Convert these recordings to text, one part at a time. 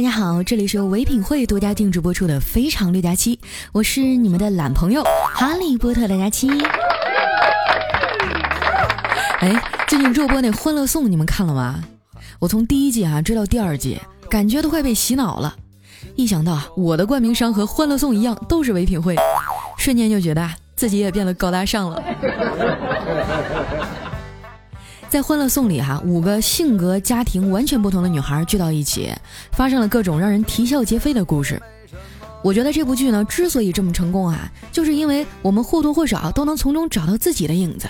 嘿，大家好，这里是由唯品会独家定制播出的《非常六加七》，我是你们的懒朋友哈利波特六加七。哎，最近热播那《欢乐颂》，你们看了吗？我从第一季啊追到第二季，感觉都快被洗脑了。一想到我的冠名商和《欢乐颂》一样都是唯品会，瞬间就觉得自己也变得高大上了。在《欢乐颂》里，哈，五个性格、家庭完全不同的女孩聚到一起，发生了各种让人啼笑皆非的故事。我觉得这部剧呢，之所以这么成功啊，就是因为我们或多或少都能从中找到自己的影子。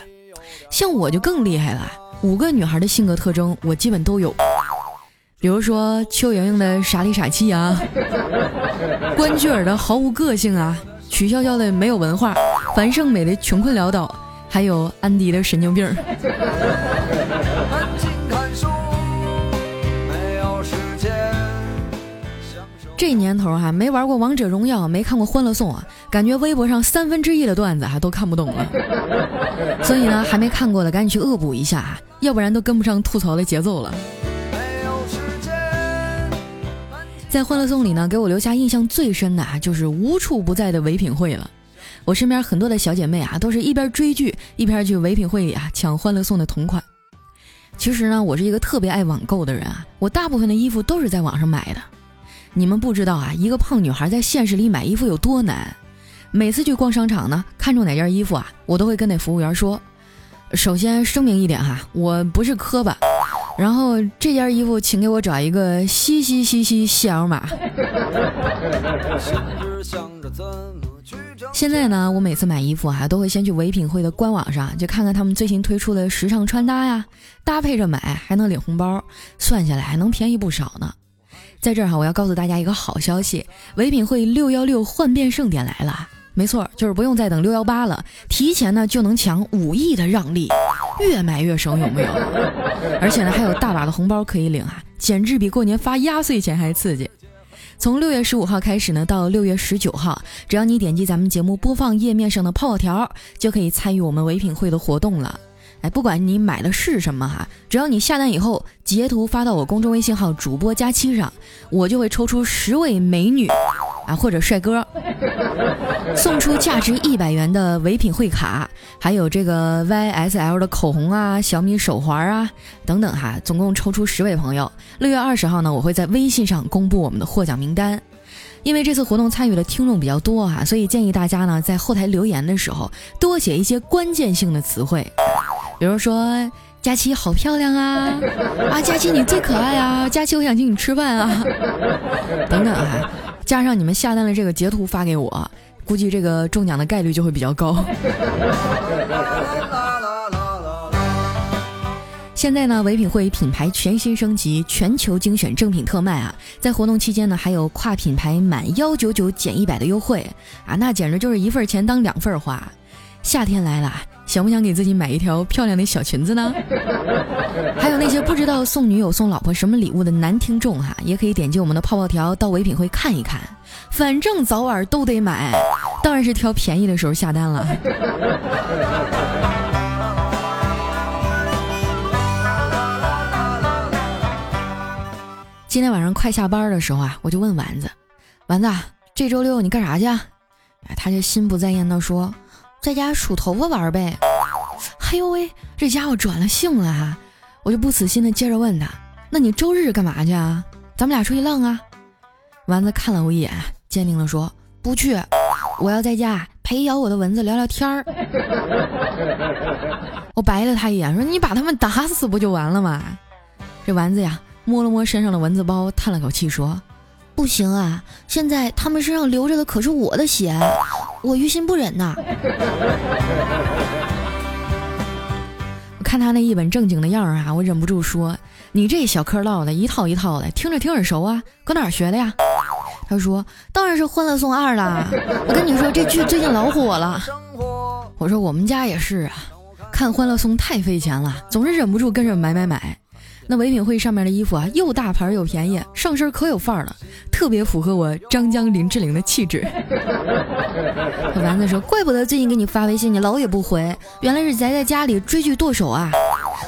像我就更厉害了，五个女孩的性格特征我基本都有。比如说邱莹莹的傻里傻气啊，关雎尔的毫无个性啊，曲筱绡的没有文化，樊胜美的穷困潦倒。还有安迪的神经病。这年头哈，没玩过王者荣耀，没看过欢乐颂啊，感觉微博上三分之一的段子哈都看不懂了。所以呢，还没看过的赶紧去恶补一下，要不然都跟不上吐槽的节奏了。在欢乐颂里呢，给我留下印象最深的啊，就是无处不在的唯品会了。我身边很多的小姐妹啊，都是一边追剧一边去唯品会里啊抢欢乐颂的同款。其实呢，我是一个特别爱网购的人啊，我大部分的衣服都是在网上买的。你们不知道啊，一个胖女孩在现实里买衣服有多难。每次去逛商场呢，看中哪件衣服啊，我都会跟那服务员说：首先声明一点哈，我不是磕巴。然后这件衣服，请给我找一个西西西西细 L 码。现在呢，我每次买衣服啊，都会先去唯品会的官网上，就看看他们最新推出的时尚穿搭呀，搭配着买还能领红包，算下来还能便宜不少呢。在这儿哈，我要告诉大家一个好消息，唯品会六幺六换变盛典来了，没错，就是不用再等六幺八了，提前呢就能抢五亿的让利，越买越省，有没有？而且呢，还有大把的红包可以领啊，简直比过年发压岁钱还刺激。从六月十五号开始呢，到六月十九号，只要你点击咱们节目播放页面上的泡泡条，就可以参与我们唯品会的活动了。哎，不管你买的是什么哈，只要你下单以后截图发到我公众微信号主播佳期上，我就会抽出十位美女。啊，或者帅哥，送出价值一百元的唯品会卡，还有这个 YSL 的口红啊，小米手环啊，等等哈，总共抽出十位朋友。六月二十号呢，我会在微信上公布我们的获奖名单。因为这次活动参与的听众比较多哈，所以建议大家呢在后台留言的时候多写一些关键性的词汇，比如说佳琪好漂亮啊，啊佳琪你最可爱啊，佳琪我想请你吃饭啊，等等啊。加上你们下单的这个截图发给我，估计这个中奖的概率就会比较高。现在呢，唯品会品牌全新升级，全球精选正品特卖啊！在活动期间呢，还有跨品牌满幺九九减一百的优惠啊，那简直就是一份钱当两份花。夏天来了。想不想给自己买一条漂亮的小裙子呢？还有那些不知道送女友送老婆什么礼物的男听众哈，也可以点击我们的泡泡条到唯品会看一看，反正早晚都得买，当然是挑便宜的时候下单了。今天晚上快下班的时候啊，我就问丸子，丸子，这周六你干啥去？哎，他就心不在焉的说。在家数头发玩呗，哎呦喂，这家伙转了性了哈！我就不死心的接着问他：“那你周日干嘛去啊？咱们俩出去浪啊？”丸子看了我一眼，坚定的说：“不去，我要在家陪咬我的蚊子聊聊天儿。”我白了他一眼，说：“你把他们打死不就完了吗？”这丸子呀，摸了摸身上的蚊子包，叹了口气说。不行啊！现在他们身上流着的可是我的血，我于心不忍呐。我看他那一本正经的样儿啊，我忍不住说：“你这小嗑唠的一套一套的，听着挺耳熟啊，搁哪儿学的呀？”他说：“当然是《欢乐颂二》啦！我跟你说，这剧最近老火了。”我说：“我们家也是啊，看《欢乐颂》太费钱了，总是忍不住跟着买买买。”那唯品会上面的衣服啊，又大牌又便宜，上身可有范儿了，特别符合我张江林志玲的气质。丸子说：“怪不得最近给你发微信，你老也不回，原来是宅在家里追剧剁手啊！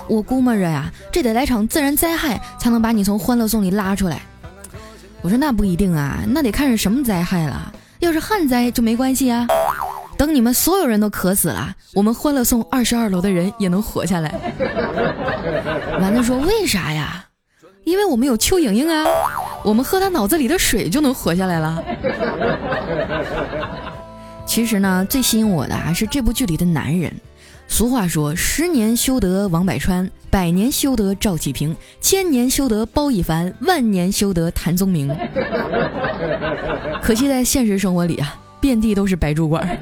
我估摸着呀，这得来场自然灾害才能把你从欢乐颂里拉出来。”我说那不一定啊，那得看是什么灾害了。要是旱灾就没关系啊。等你们所有人都渴死了，我们欢乐颂二十二楼的人也能活下来。丸子说为啥呀？因为我们有邱莹莹啊，我们喝她脑子里的水就能活下来了。其实呢，最吸引我的还是这部剧里的男人。俗话说：“十年修得王百川，百年修得赵启平，千年修得包奕凡，万年修得谭宗明。”可惜在现实生活里啊，遍地都是白主管。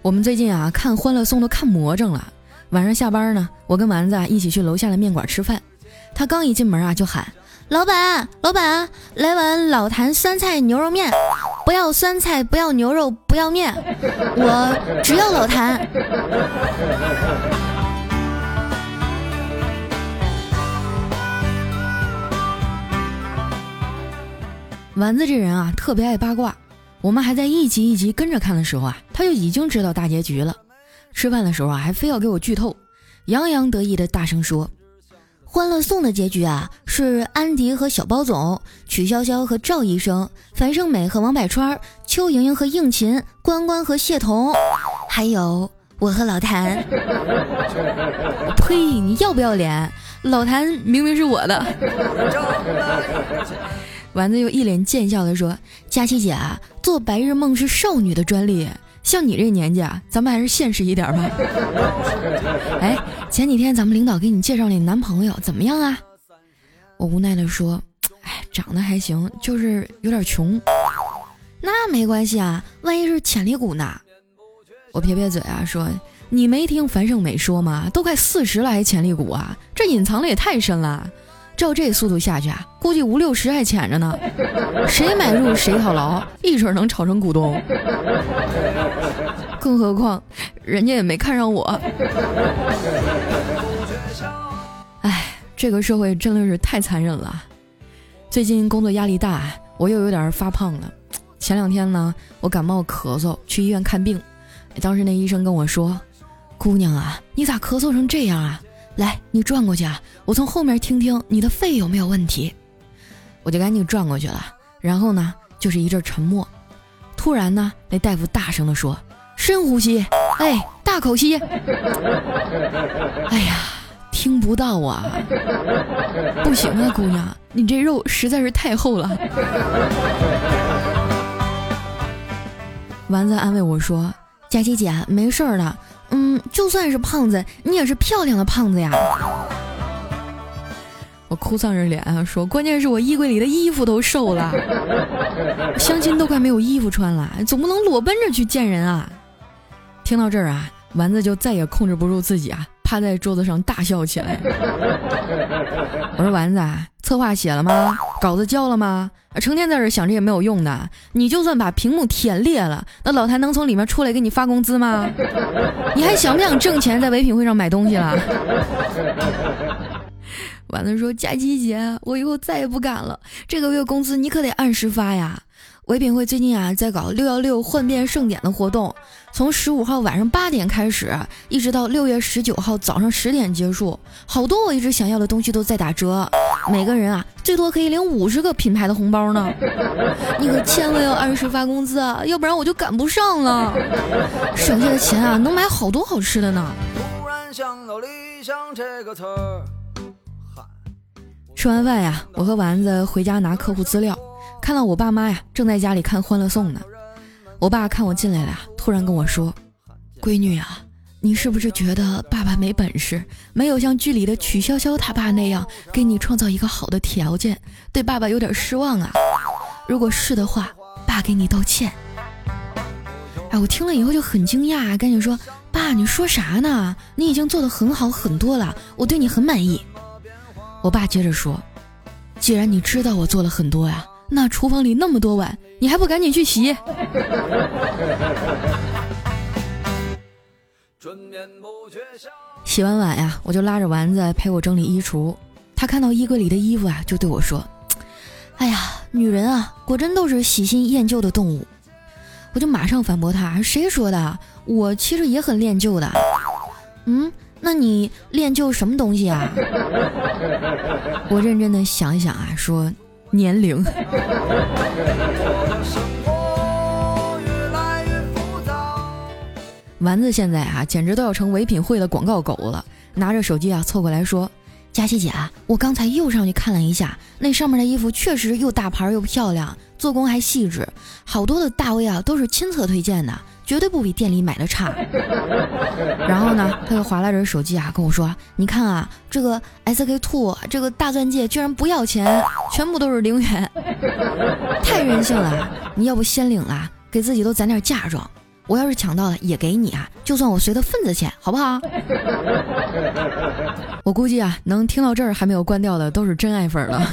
我们最近啊，看《欢乐颂》都看魔怔了。晚上下班呢，我跟丸子啊一起去楼下的面馆吃饭。他刚一进门啊，就喊。老板，老板，来碗老坛酸菜牛肉面，不要酸菜，不要牛肉，不要面，我只要老坛。丸子这人啊，特别爱八卦。我们还在一集一集跟着看的时候啊，他就已经知道大结局了。吃饭的时候啊，还非要给我剧透，洋洋得意的大声说。《欢乐颂》的结局啊，是安迪和小包总，曲筱绡和赵医生，樊胜美和王百川，邱莹莹和应勤，关关和谢童，还有我和老谭。呸！你要不要脸？老谭明明是我的。丸子又一脸贱笑的说：“佳琪姐啊，做白日梦是少女的专利。”像你这年纪啊，咱们还是现实一点吧。哎，前几天咱们领导给你介绍那男朋友怎么样啊？我无奈的说，哎，长得还行，就是有点穷。那没关系啊，万一是潜力股呢？我撇撇嘴啊，说你没听樊胜美说吗？都快四十了还潜力股啊？这隐藏的也太深了。照这速度下去啊，估计五六十还潜着呢。谁买入谁套牢，一准能炒成股东。更何况，人家也没看上我。哎，这个社会真的是太残忍了。最近工作压力大，我又有点发胖了。前两天呢，我感冒咳嗽，去医院看病。当时那医生跟我说：“姑娘啊，你咋咳嗽成这样啊？”来，你转过去啊！我从后面听听你的肺有没有问题。我就赶紧转过去了，然后呢，就是一阵沉默。突然呢，那大夫大声地说：“深呼吸，哎，大口吸。”哎呀，听不到啊！不行啊，姑娘，你这肉实在是太厚了。丸子安慰我说：“佳琪姐，没事的。”嗯，就算是胖子，你也是漂亮的胖子呀！我哭丧着脸啊说，关键是我衣柜里的衣服都瘦了，相亲都快没有衣服穿了，总不能裸奔着去见人啊！听到这儿啊，丸子就再也控制不住自己啊。趴在桌子上大笑起来。我说丸子，策划写了吗？稿子交了吗？成天在这想这也没有用的。你就算把屏幕舔裂了，那老谭能从里面出来给你发工资吗？你还想不想挣钱在唯品会上买东西了？丸子说：佳琪姐，我以后再也不敢了。这个月工资你可得按时发呀。唯品会最近啊，在搞六幺六换变盛典的活动，从十五号晚上八点开始，一直到六月十九号早上十点结束。好多我一直想要的东西都在打折，每个人啊，最多可以领五十个品牌的红包呢。你可千万要按时发工资啊，要不然我就赶不上了。省下的钱啊，能买好多好吃的呢。吃完饭呀，我和丸子回家拿客户资料。看到我爸妈呀，正在家里看《欢乐颂》呢。我爸看我进来了，突然跟我说：“闺女啊，你是不是觉得爸爸没本事，没有像剧里的曲筱绡他爸那样给你创造一个好的条件，对爸爸有点失望啊？如果是的话，爸给你道歉。”哎，我听了以后就很惊讶，赶紧说：“爸，你说啥呢？你已经做的很好很多了，我对你很满意。”我爸接着说：“既然你知道我做了很多呀。”那厨房里那么多碗，你还不赶紧去洗？洗完碗呀，我就拉着丸子陪我整理衣橱。他看到衣柜里的衣服啊，就对我说：“哎呀，女人啊，果真都是喜新厌旧的动物。”我就马上反驳他：“谁说的？我其实也很恋旧的。”嗯，那你恋旧什么东西啊？我认真的想一想啊，说年龄。丸子现在啊，简直都要成唯品会的广告狗了，拿着手机啊凑过来说：“佳琪姐啊，我刚才又上去看了一下，那上面的衣服确实又大牌又漂亮，做工还细致，好多的大 V 啊都是亲测推荐的。”绝对不比店里买的差。然后呢，他就划拉着手机啊，跟我说：“你看啊，这个 SK two 这个大钻戒居然不要钱，全部都是零元，太任性了！你要不先领了，给自己都攒点嫁妆。”我要是抢到了，也给你啊，就算我随他份子钱，好不好？我估计啊，能听到这儿还没有关掉的，都是真爱粉了。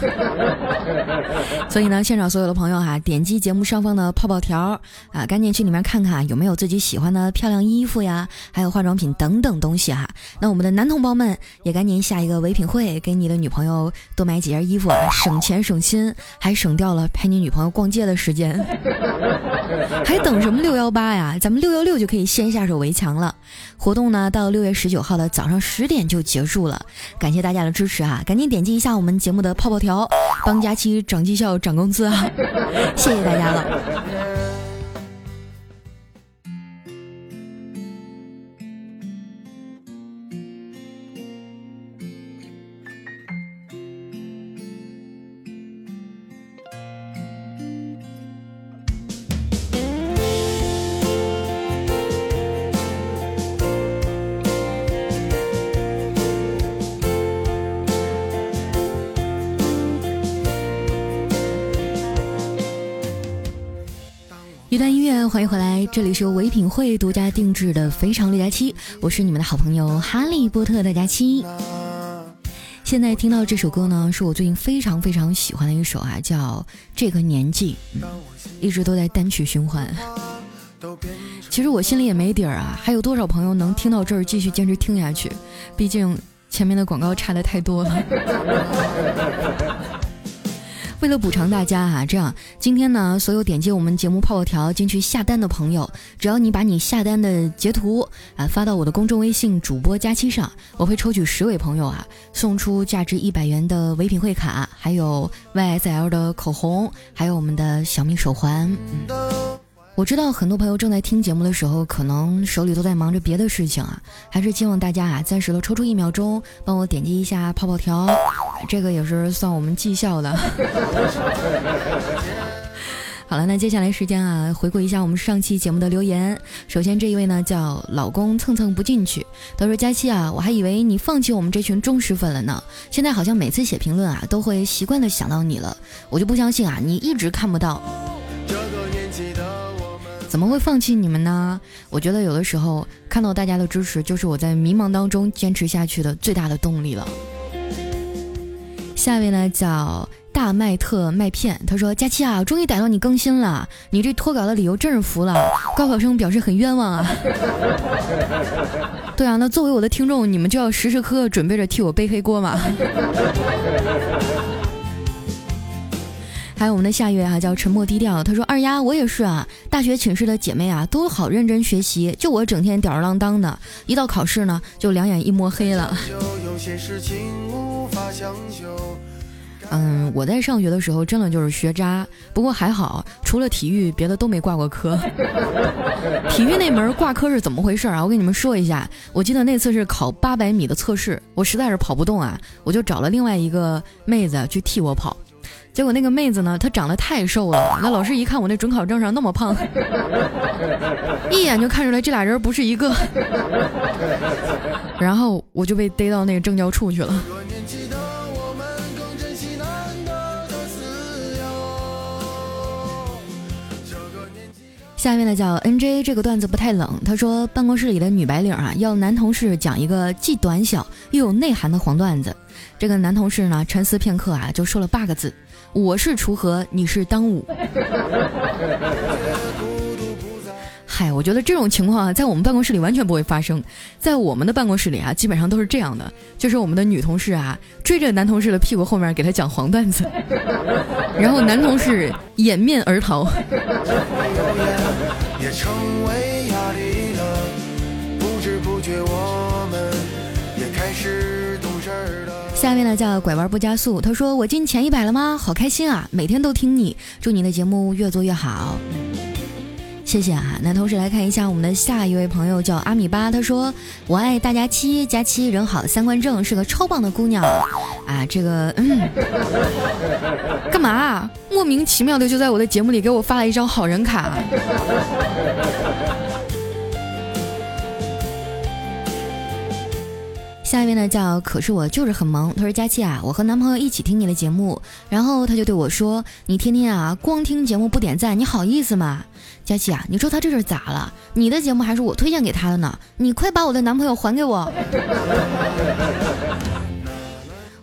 所以呢，现场所有的朋友哈，点击节目上方的泡泡条啊，赶紧去里面看看有没有自己喜欢的漂亮衣服呀，还有化妆品等等东西哈。那我们的男同胞们也赶紧下一个唯品会，给你的女朋友多买几件衣服啊，省钱省心，还省掉了陪你女朋友逛街的时间。还等什么六幺八呀？咱们六幺六就可以先下手为强了。活动呢，到六月十九号的早上十点就结束了。感谢大家的支持啊！赶紧点击一下我们节目的泡泡条，帮佳期涨绩效、涨工资啊！谢谢大家了。一段音乐，欢迎回来，这里是由唯品会独家定制的《非常六加七》，我是你们的好朋友哈利波特的佳期。现在听到这首歌呢，是我最近非常非常喜欢的一首啊，叫《这个年纪》，一直都在单曲循环。其实我心里也没底儿啊，还有多少朋友能听到这儿继续坚持听下去？毕竟前面的广告差的太多了。为了补偿大家哈，这样今天呢，所有点击我们节目泡泡条进去下单的朋友，只要你把你下单的截图啊发到我的公众微信主播佳期上，我会抽取十位朋友啊，送出价值一百元的唯品会卡，还有 YSL 的口红，还有我们的小米手环。我知道很多朋友正在听节目的时候，可能手里都在忙着别的事情啊，还是希望大家啊，暂时的抽出一秒钟，帮我点击一下泡泡条，这个也是算我们绩效的。好了，那接下来时间啊，回顾一下我们上期节目的留言。首先这一位呢叫老公蹭蹭不进去，他说佳期啊，我还以为你放弃我们这群忠实粉了呢，现在好像每次写评论啊，都会习惯的想到你了，我就不相信啊，你一直看不到。怎么会放弃你们呢？我觉得有的时候看到大家的支持，就是我在迷茫当中坚持下去的最大的动力了。下一位呢叫大麦特麦片，他说：“佳期啊，终于逮到你更新了，你这脱稿的理由真是服了。高考生表示很冤枉啊。对啊，那作为我的听众，你们就要时时刻刻准备着替我背黑锅嘛。”还有我们的夏月啊，叫沉默低调。他说：“二丫，我也是啊，大学寝室的姐妹啊，都好认真学习，就我整天吊儿郎当的，一到考试呢，就两眼一抹黑了。”嗯，我在上学的时候真的就是学渣，不过还好，除了体育，别的都没挂过科。体育那门挂科是怎么回事啊？我跟你们说一下，我记得那次是考八百米的测试，我实在是跑不动啊，我就找了另外一个妹子去替我跑。结果那个妹子呢，她长得太瘦了，那老师一看我那准考证上那么胖，一眼就看出来这俩人不是一个，然后我就被逮到那个政教处去了。下面呢叫 N J，这个段子不太冷。他说办公室里的女白领啊，要男同事讲一个既短小又有内涵的黄段子。这个男同事呢，沉思片刻啊，就说了八个字。我是锄禾，你是当午。嗨，我觉得这种情况啊，在我们办公室里完全不会发生。在我们的办公室里啊，基本上都是这样的，就是我们的女同事啊，追着男同事的屁股后面给他讲黄段子，然后男同事掩面而逃。下面呢叫拐弯不加速，他说我进前一百了吗？好开心啊！每天都听你，祝你的节目越做越好。谢谢啊！那同时来看一下我们的下一位朋友叫阿米巴，他说我爱大家七，佳期人好，三观正，是个超棒的姑娘啊！这个嗯，干嘛？莫名其妙的就在我的节目里给我发了一张好人卡。下一位呢叫可是我就是很萌，他说佳期啊，我和男朋友一起听你的节目，然后他就对我说，你天天啊光听节目不点赞，你好意思吗？佳期啊，你说他这是咋了？你的节目还是我推荐给他的呢，你快把我的男朋友还给我！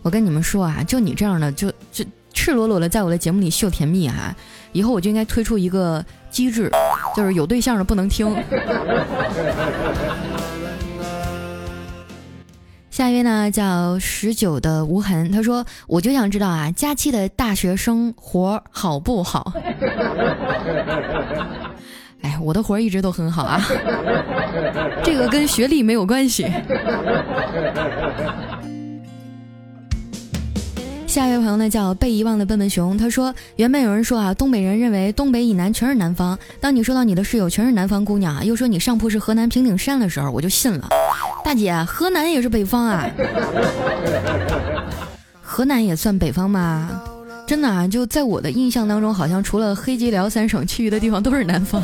我跟你们说啊，就你这样的，就就赤裸裸的在我的节目里秀甜蜜啊，以后我就应该推出一个机制，就是有对象的不能听。下一位呢叫十九的无痕，他说：“我就想知道啊，佳期的大学生活好不好？” 哎，我的活一直都很好啊，这个跟学历没有关系。下一位朋友呢叫被遗忘的笨笨熊，他说原本有人说啊，东北人认为东北以南全是南方。当你说到你的室友全是南方姑娘啊，又说你上铺是河南平顶山的时候，我就信了。大姐，河南也是北方啊？河南也算北方吗？真的啊，就在我的印象当中，好像除了黑吉辽三省，其余的地方都是南方。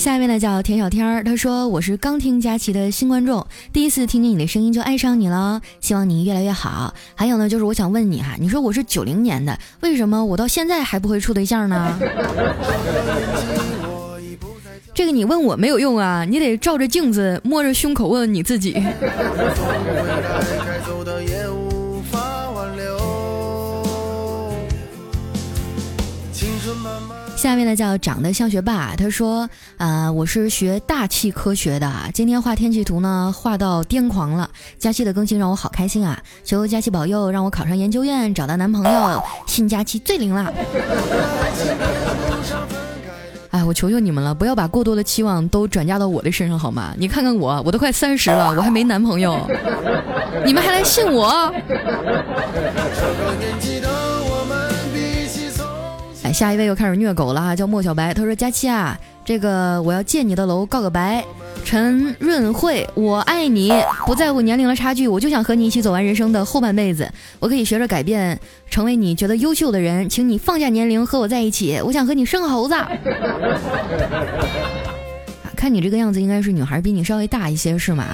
下一位呢叫田小天儿，他说我是刚听佳琪的新观众，第一次听见你的声音就爱上你了，希望你越来越好。还有呢，就是我想问你哈，你说我是九零年的，为什么我到现在还不会处对象呢？这个你问我没有用啊，你得照着镜子摸着胸口问问你自己。下面呢叫长得像学霸，他说啊，我是学大气科学的，今天画天气图呢画到癫狂了。佳期的更新让我好开心啊，求佳期保佑，让我考上研究院，找到男朋友，信佳期最灵了。哎，我求求你们了，不要把过多的期望都转嫁到我的身上好吗？你看看我，我都快三十了，我还没男朋友，你们还来信我？下一位又开始虐狗了哈，叫莫小白。他说：“佳期啊，这个我要借你的楼告个白。陈润慧，我爱你，不在乎年龄的差距，我就想和你一起走完人生的后半辈子。我可以学着改变，成为你觉得优秀的人，请你放下年龄和我在一起。我想和你生猴子。看你这个样子，应该是女孩比你稍微大一些是吗？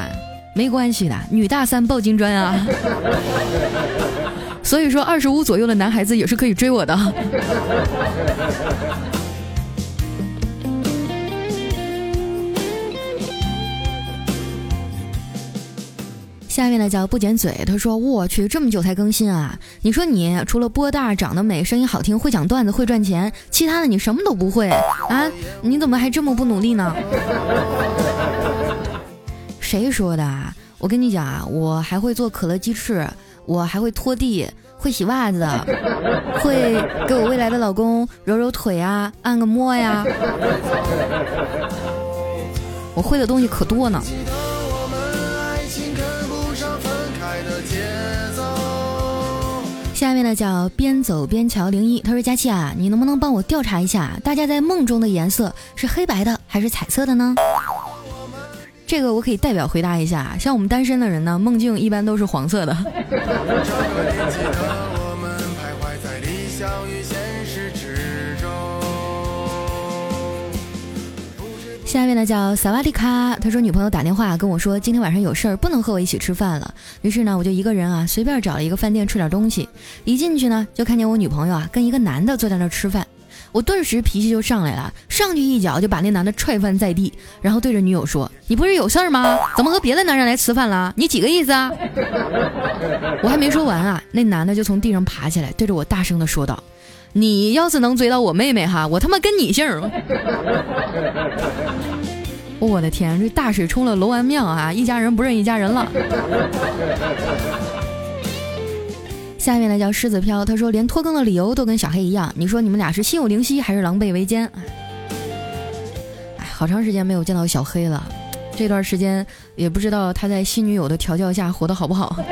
没关系的，女大三抱金砖啊。”所以说，二十五左右的男孩子也是可以追我的。下面呢叫不剪嘴，他说：“我去，这么久才更新啊！你说你除了波大、长得美、声音好听、会讲段子、会赚钱，其他的你什么都不会啊？你怎么还这么不努力呢？” 谁说的？我跟你讲啊，我还会做可乐鸡翅。我还会拖地，会洗袜子，会给我未来的老公揉揉腿啊，按个摩呀。我会的东西可多呢。下面呢叫边走边瞧零一，他说佳琪啊，你能不能帮我调查一下，大家在梦中的颜色是黑白的还是彩色的呢？这个我可以代表回答一下，像我们单身的人呢，梦境一般都是黄色的。下面呢叫萨瓦迪卡，他说女朋友打电话跟我说今天晚上有事儿不能和我一起吃饭了，于是呢我就一个人啊随便找了一个饭店吃点东西，一进去呢就看见我女朋友啊跟一个男的坐在那儿吃饭。我顿时脾气就上来了，上去一脚就把那男的踹翻在地，然后对着女友说：“你不是有事儿吗？怎么和别的男人来吃饭了？你几个意思啊？” 我还没说完啊，那男的就从地上爬起来，对着我大声的说道：“你要是能追到我妹妹哈，我他妈跟你姓！”我的天，这大水冲了龙王庙啊，一家人不认一家人了。下面呢叫狮子飘，他说连拖更的理由都跟小黑一样，你说你们俩是心有灵犀还是狼狈为奸？哎好长时间没有见到小黑了，这段时间也不知道他在新女友的调教下活得好不好。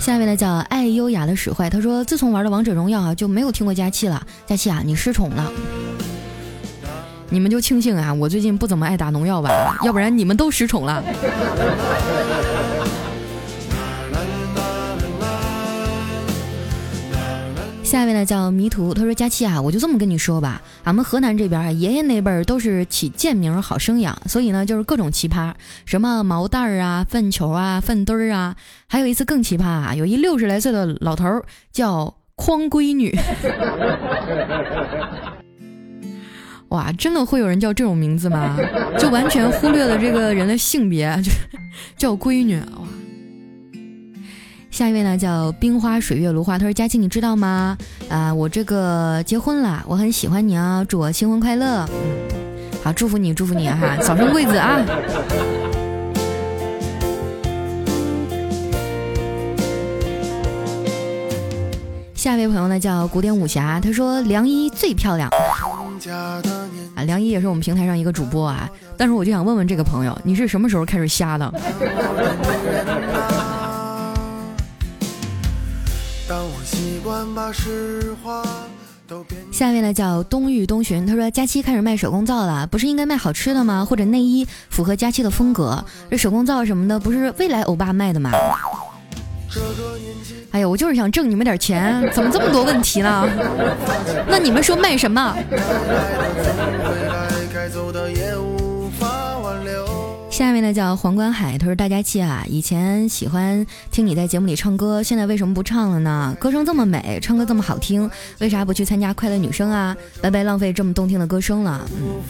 下面呢叫爱优雅的使坏，他说自从玩了王者荣耀啊，就没有听过佳期了。佳期啊，你失宠了。你们就庆幸啊，我最近不怎么爱打农药吧，要不然你们都失宠了。下一位呢叫迷途，他说佳期啊，我就这么跟你说吧，俺们河南这边啊，爷爷那辈儿都是起贱名好生养，所以呢就是各种奇葩，什么毛蛋儿啊、粪球啊、粪堆儿啊，还有一次更奇葩啊，有一六十来岁的老头儿叫匡闺女，哇，真的会有人叫这种名字吗？就完全忽略了这个人的性别，就叫闺女哇。下一位呢，叫冰花水月芦花。他说：“佳琪，你知道吗？啊，我这个结婚了，我很喜欢你啊，祝我新婚快乐。嗯，好，祝福你，祝福你哈，早生贵子啊。”下一位朋友呢，叫古典武侠。他说：“梁一最漂亮。”啊，梁姨也是我们平台上一个主播啊。但是我就想问问这个朋友，你是什么时候开始瞎的？下面呢叫冬玉冬寻，他说佳期开始卖手工皂了，不是应该卖好吃的吗？或者内衣符合佳期的风格？这手工皂什么的，不是未来欧巴卖的吗？哎呀，我就是想挣你们点钱，怎么这么多问题呢？那你们说卖什么？下面呢叫黄冠海，他说大家气啊，以前喜欢听你在节目里唱歌，现在为什么不唱了呢？歌声这么美，唱歌这么好听，为啥不去参加快乐女声啊？白白浪费这么动听的歌声了。嗯，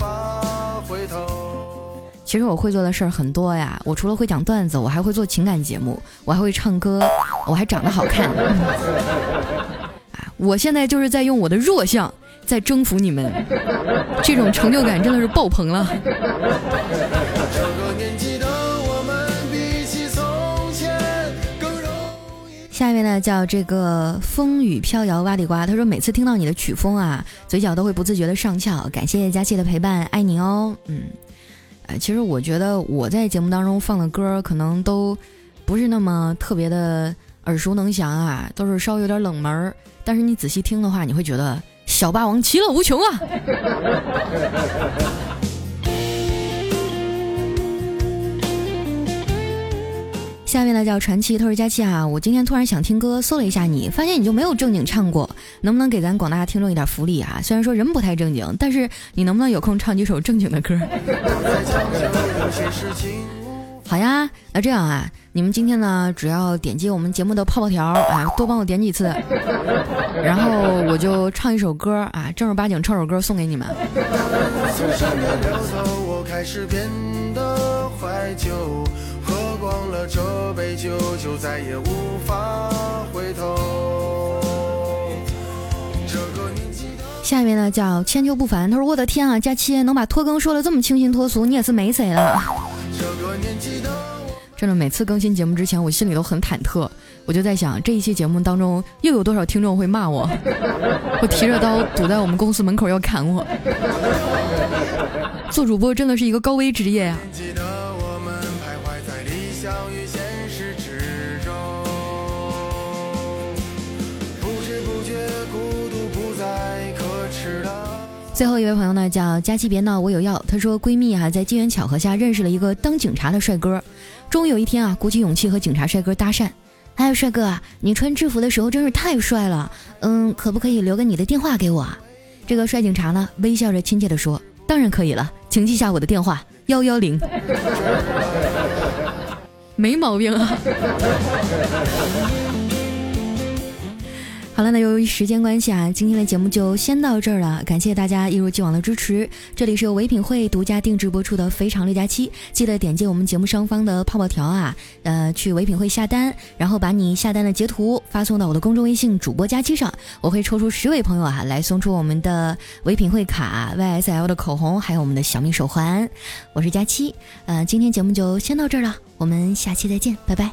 其实我会做的事儿很多呀，我除了会讲段子，我还会做情感节目，我还会唱歌，我还长得好看。啊，我现在就是在用我的弱项在征服你们，这种成就感真的是爆棚了。下一位呢，叫这个风雨飘摇挖地瓜。他说，每次听到你的曲风啊，嘴角都会不自觉的上翘。感谢佳期的陪伴，爱你哦。嗯，哎，其实我觉得我在节目当中放的歌，可能都不是那么特别的耳熟能详啊，都是稍微有点冷门。但是你仔细听的话，你会觉得小霸王其乐无穷啊。下面呢叫传奇，他说佳期啊，我今天突然想听歌，搜了一下你，发现你就没有正经唱过，能不能给咱广大听众一点福利啊？虽然说人不太正经，但是你能不能有空唱几首正经的歌？好呀，那这样啊，你们今天呢，只要点击我们节目的泡泡条，啊，多帮我点几次，然后我就唱一首歌啊，正儿八经唱首歌送给你们。忘了这就再也无法回头。下面呢叫千秋不凡，他说：“我的天啊，佳期能把拖更说的这么清新脱俗，你也是没谁了。”真的，每次更新节目之前，我心里都很忐忑，我就在想，这一期节目当中又有多少听众会骂我？我提着刀堵在我们公司门口要砍我。做主播真的是一个高危职业啊！最后一位朋友呢，叫佳琪别闹，我有药。她说闺蜜啊，在机缘巧合下认识了一个当警察的帅哥，终于有一天啊，鼓起勇气和警察帅哥搭讪。哎，帅哥啊，你穿制服的时候真是太帅了，嗯，可不可以留个你的电话给我？这个帅警察呢，微笑着亲切地说：“当然可以了，请记下我的电话幺幺零。”没毛病啊。好了，那由于时间关系啊，今天的节目就先到这儿了。感谢大家一如既往的支持。这里是由唯品会独家定制播出的《非常六加七》，记得点击我们节目上方的泡泡条啊，呃，去唯品会下单，然后把你下单的截图发送到我的公众微信主播佳期上，我会抽出十位朋友啊，来送出我们的唯品会卡、YSL 的口红，还有我们的小米手环。我是佳期，呃，今天节目就先到这儿了，我们下期再见，拜拜。